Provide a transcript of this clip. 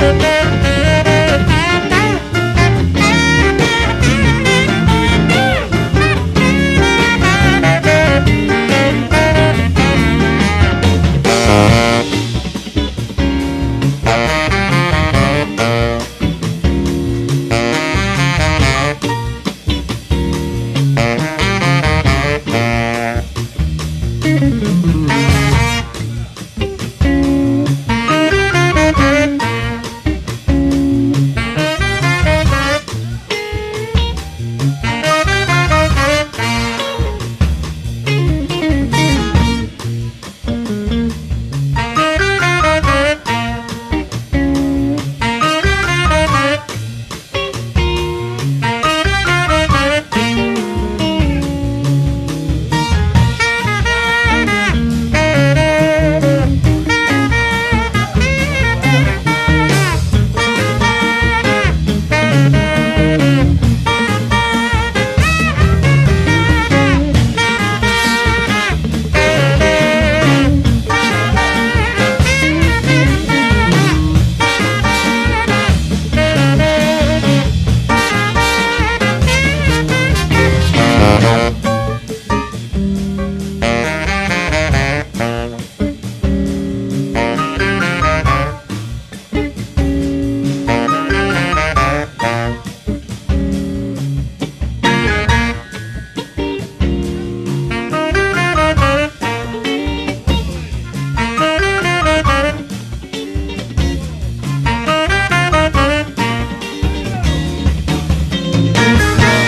Saturday.